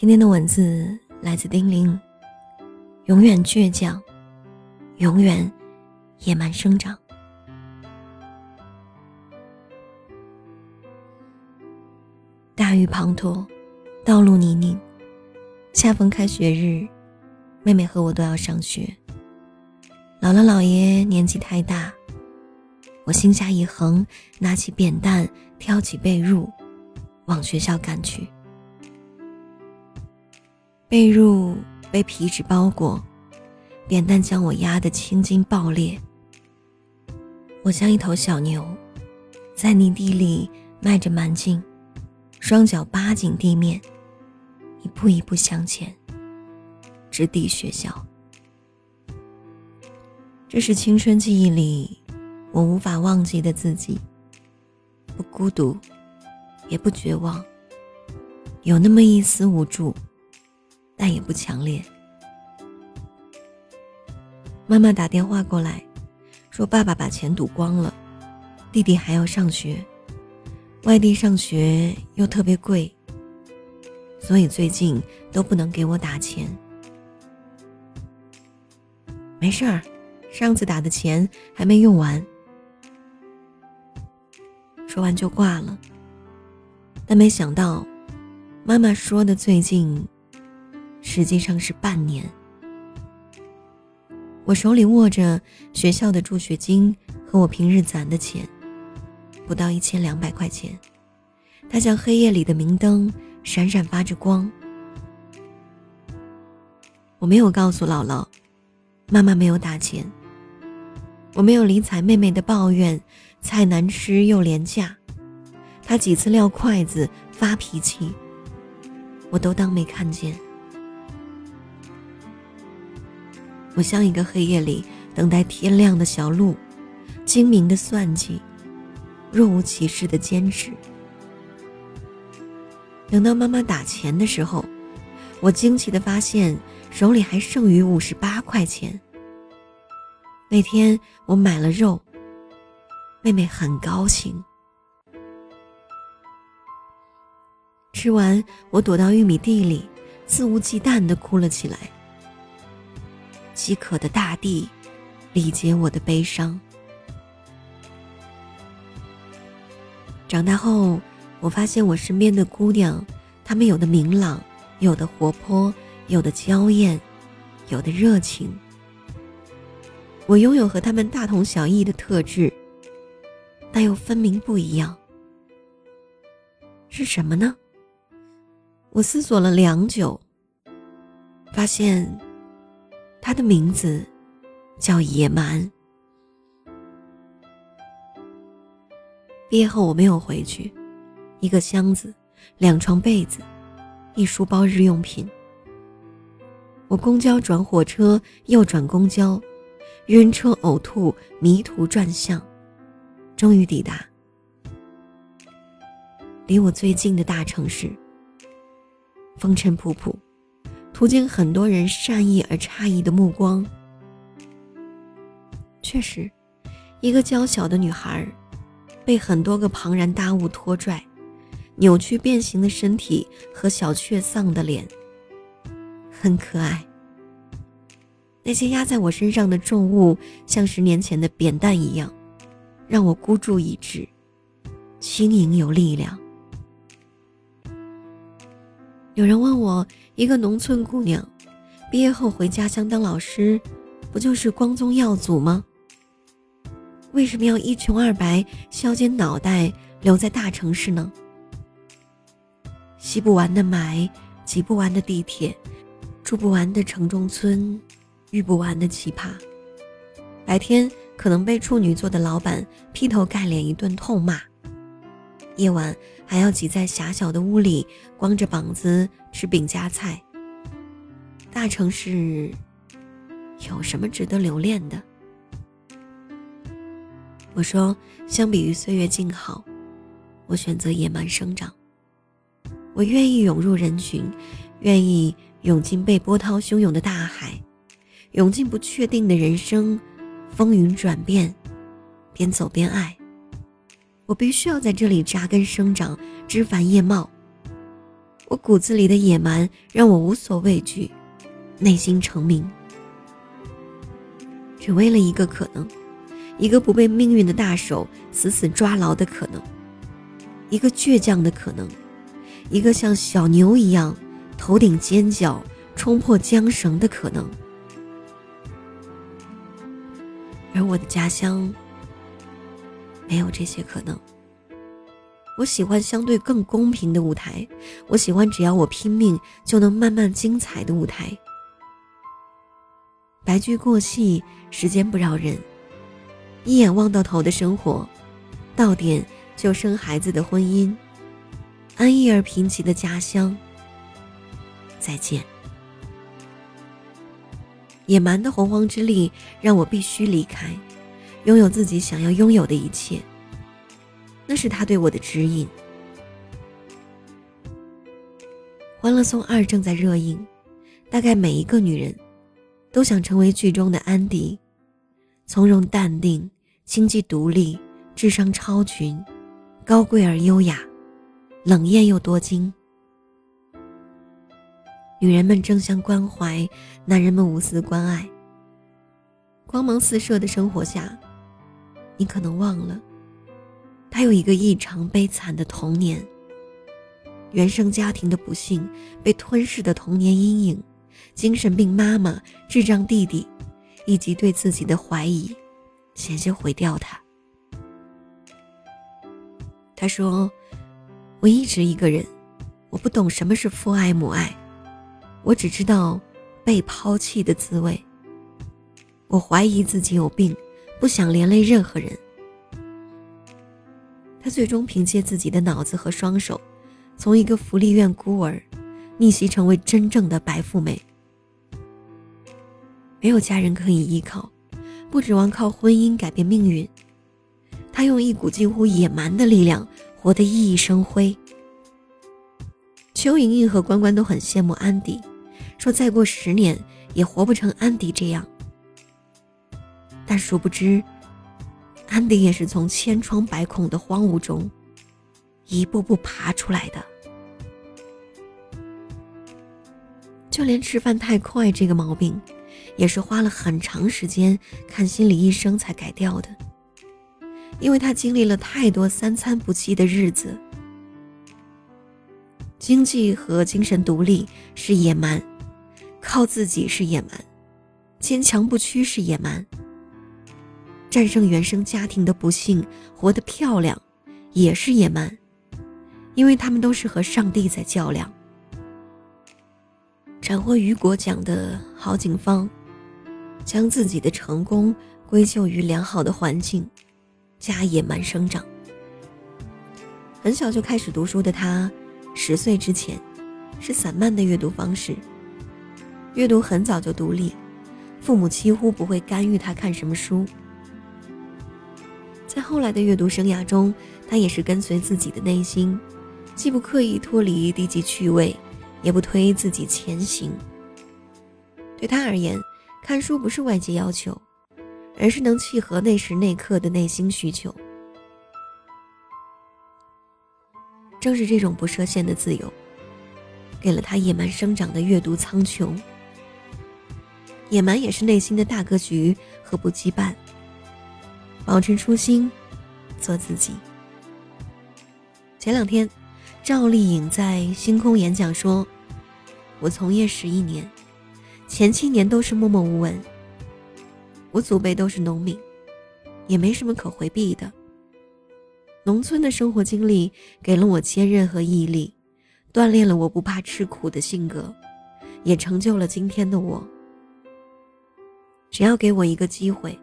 今天的文字来自丁玲，永远倔强，永远野蛮生长。大雨滂沱，道路泥泞，恰逢开学日，妹妹和我都要上学。姥姥姥爷年纪太大，我心下一横，拿起扁担，挑起被褥，往学校赶去。被褥被皮纸包裹，扁担将我压得青筋爆裂。我像一头小牛，在泥地里迈着蛮劲，双脚扒紧地面，一步一步向前，直抵学校。这是青春记忆里我无法忘记的自己，不孤独，也不绝望，有那么一丝无助，但也不强烈。妈妈打电话过来，说爸爸把钱赌光了，弟弟还要上学，外地上学又特别贵，所以最近都不能给我打钱。没事儿。上次打的钱还没用完，说完就挂了。但没想到，妈妈说的最近，实际上是半年。我手里握着学校的助学金和我平日攒的钱，不到一千两百块钱，它像黑夜里的明灯，闪闪发着光。我没有告诉姥姥，妈妈没有打钱。我没有理睬妹妹的抱怨，菜难吃又廉价，她几次撂筷子发脾气，我都当没看见。我像一个黑夜里等待天亮的小鹿，精明的算计，若无其事的坚持。等到妈妈打钱的时候，我惊奇的发现手里还剩余五十八块钱。那天我买了肉，妹妹很高兴。吃完，我躲到玉米地里，肆无忌惮的哭了起来。饥渴的大地，理解我的悲伤。长大后，我发现我身边的姑娘，她们有的明朗，有的活泼，有的娇艳，有的热情。我拥有和他们大同小异的特质，但又分明不一样。是什么呢？我思索了良久，发现他的名字叫野蛮。毕业后我没有回去，一个箱子，两床被子，一书包日用品。我公交转火车，又转公交。晕车、呕吐、迷途转向，终于抵达离我最近的大城市。风尘仆仆，途经很多人善意而诧异的目光。确实，一个娇小的女孩，被很多个庞然大物拖拽，扭曲变形的身体和小却丧的脸，很可爱。那些压在我身上的重物，像十年前的扁担一样，让我孤注一掷，轻盈有力量。有人问我，一个农村姑娘，毕业后回家乡当老师，不就是光宗耀祖吗？为什么要一穷二白，削尖脑袋留在大城市呢？吸不完的霾，挤不完的地铁，住不完的城中村。遇不完的奇葩，白天可能被处女座的老板劈头盖脸一顿痛骂，夜晚还要挤在狭小的屋里，光着膀子吃饼夹菜。大城市有什么值得留恋的？我说，相比于岁月静好，我选择野蛮生长。我愿意涌入人群，愿意涌进被波涛汹涌的大海。涌进不确定的人生，风云转变，边走边爱。我必须要在这里扎根生长，枝繁叶茂。我骨子里的野蛮让我无所畏惧，内心成名。只为了一个可能，一个不被命运的大手死死抓牢的可能，一个倔强的可能，一个像小牛一样头顶尖角冲破缰绳的可能。而我的家乡没有这些可能。我喜欢相对更公平的舞台，我喜欢只要我拼命就能慢慢精彩的舞台。白驹过隙，时间不饶人。一眼望到头的生活，到点就生孩子的婚姻，安逸而贫瘠的家乡。再见。野蛮的洪荒之力让我必须离开，拥有自己想要拥有的一切。那是他对我的指引。《欢乐颂二》正在热映，大概每一个女人。都想成为剧中的安迪，从容淡定、经济独立、智商超群、高贵而优雅、冷艳又多金。女人们争相关怀，男人们无私关爱。光芒四射的生活下，你可能忘了，他有一个异常悲惨的童年。原生家庭的不幸，被吞噬的童年阴影。精神病妈妈、智障弟弟，以及对自己的怀疑，险些毁掉他。他说：“我一直一个人，我不懂什么是父爱母爱，我只知道被抛弃的滋味。我怀疑自己有病，不想连累任何人。”他最终凭借自己的脑子和双手，从一个福利院孤儿，逆袭成为真正的白富美。没有家人可以依靠，不指望靠婚姻改变命运。他用一股近乎野蛮的力量，活得熠熠生辉。邱莹莹和关关都很羡慕安迪，说再过十年也活不成安迪这样。但殊不知，安迪也是从千疮百孔的荒芜中，一步步爬出来的。就连吃饭太快这个毛病。也是花了很长时间看心理医生才改掉的，因为他经历了太多三餐不继的日子。经济和精神独立是野蛮，靠自己是野蛮，坚强不屈是野蛮。战胜原生家庭的不幸，活得漂亮，也是野蛮，因为他们都是和上帝在较量。斩获雨果奖的郝景芳。将自己的成功归咎于良好的环境，加野蛮生长。很小就开始读书的他，十岁之前是散漫的阅读方式，阅读很早就独立，父母几乎不会干预他看什么书。在后来的阅读生涯中，他也是跟随自己的内心，既不刻意脱离低级趣味，也不推自己前行。对他而言。看书不是外界要求，而是能契合那时那刻的内心需求。正是这种不设限的自由，给了他野蛮生长的阅读苍穹。野蛮也是内心的大格局和不羁绊。保持初心，做自己。前两天，赵丽颖在星空演讲说：“我从业十一年。”前七年都是默默无闻。我祖辈都是农民，也没什么可回避的。农村的生活经历给了我坚韧和毅力，锻炼了我不怕吃苦的性格，也成就了今天的我。只要给我一个机会，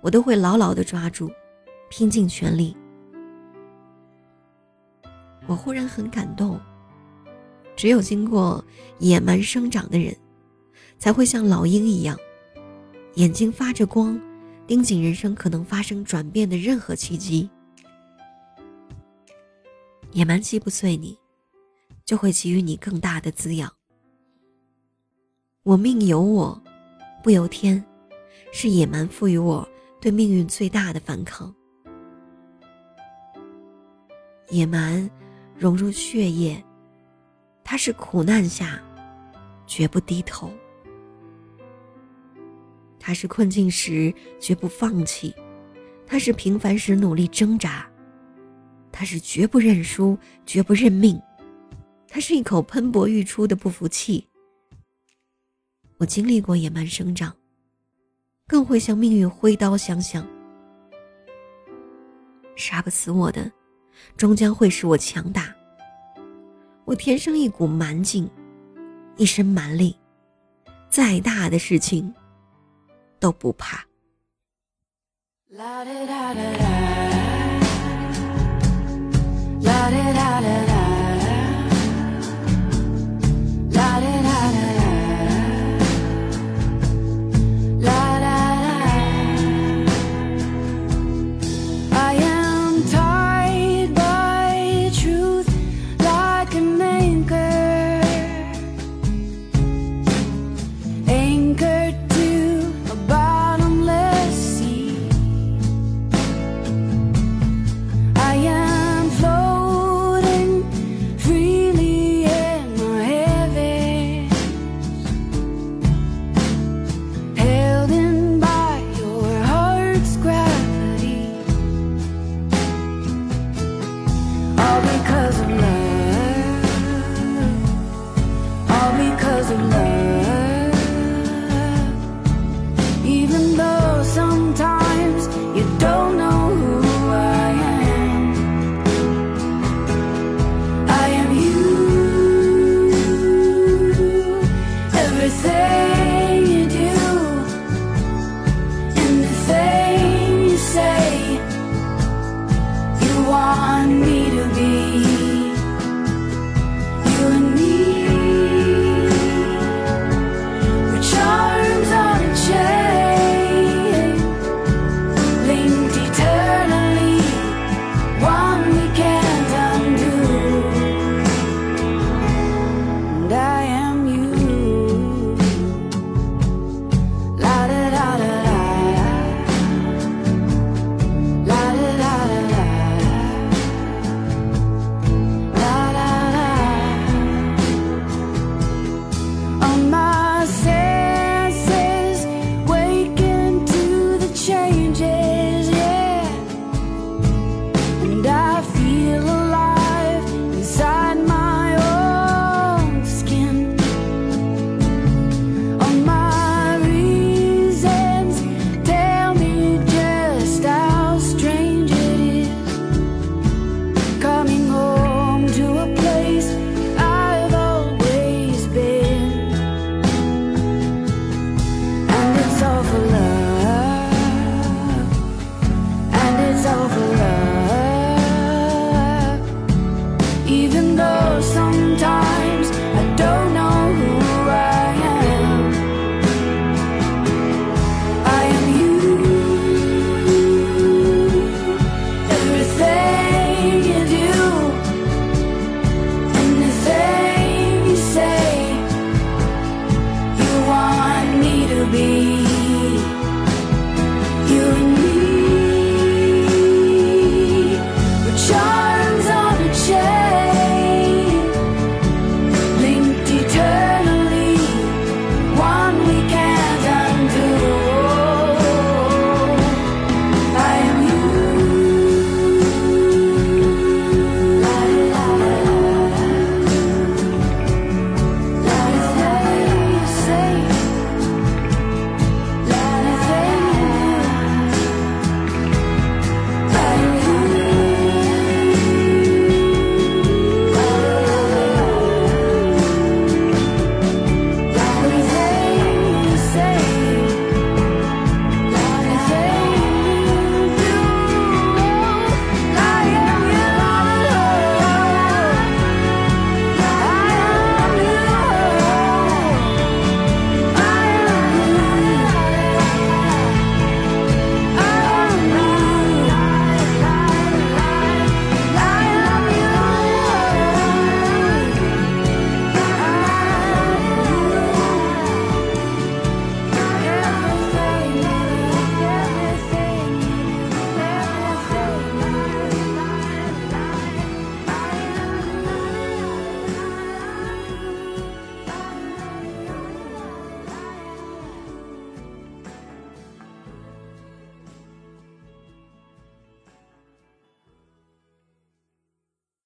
我都会牢牢的抓住，拼尽全力。我忽然很感动，只有经过野蛮生长的人。才会像老鹰一样，眼睛发着光，盯紧人生可能发生转变的任何契机。野蛮击不碎你，就会给予你更大的滋养。我命由我，不由天，是野蛮赋予我对命运最大的反抗。野蛮融入血液，他是苦难下绝不低头，他是困境时绝不放弃，他是平凡时努力挣扎，他是绝不认输、绝不认命，他是一口喷薄欲出的不服气。我经历过野蛮生长，更会向命运挥刀相向。杀不死我的，终将会使我强大。我天生一股蛮劲，一身蛮力，再大的事情都不怕。啦啦啦啦啦啦啦啦啦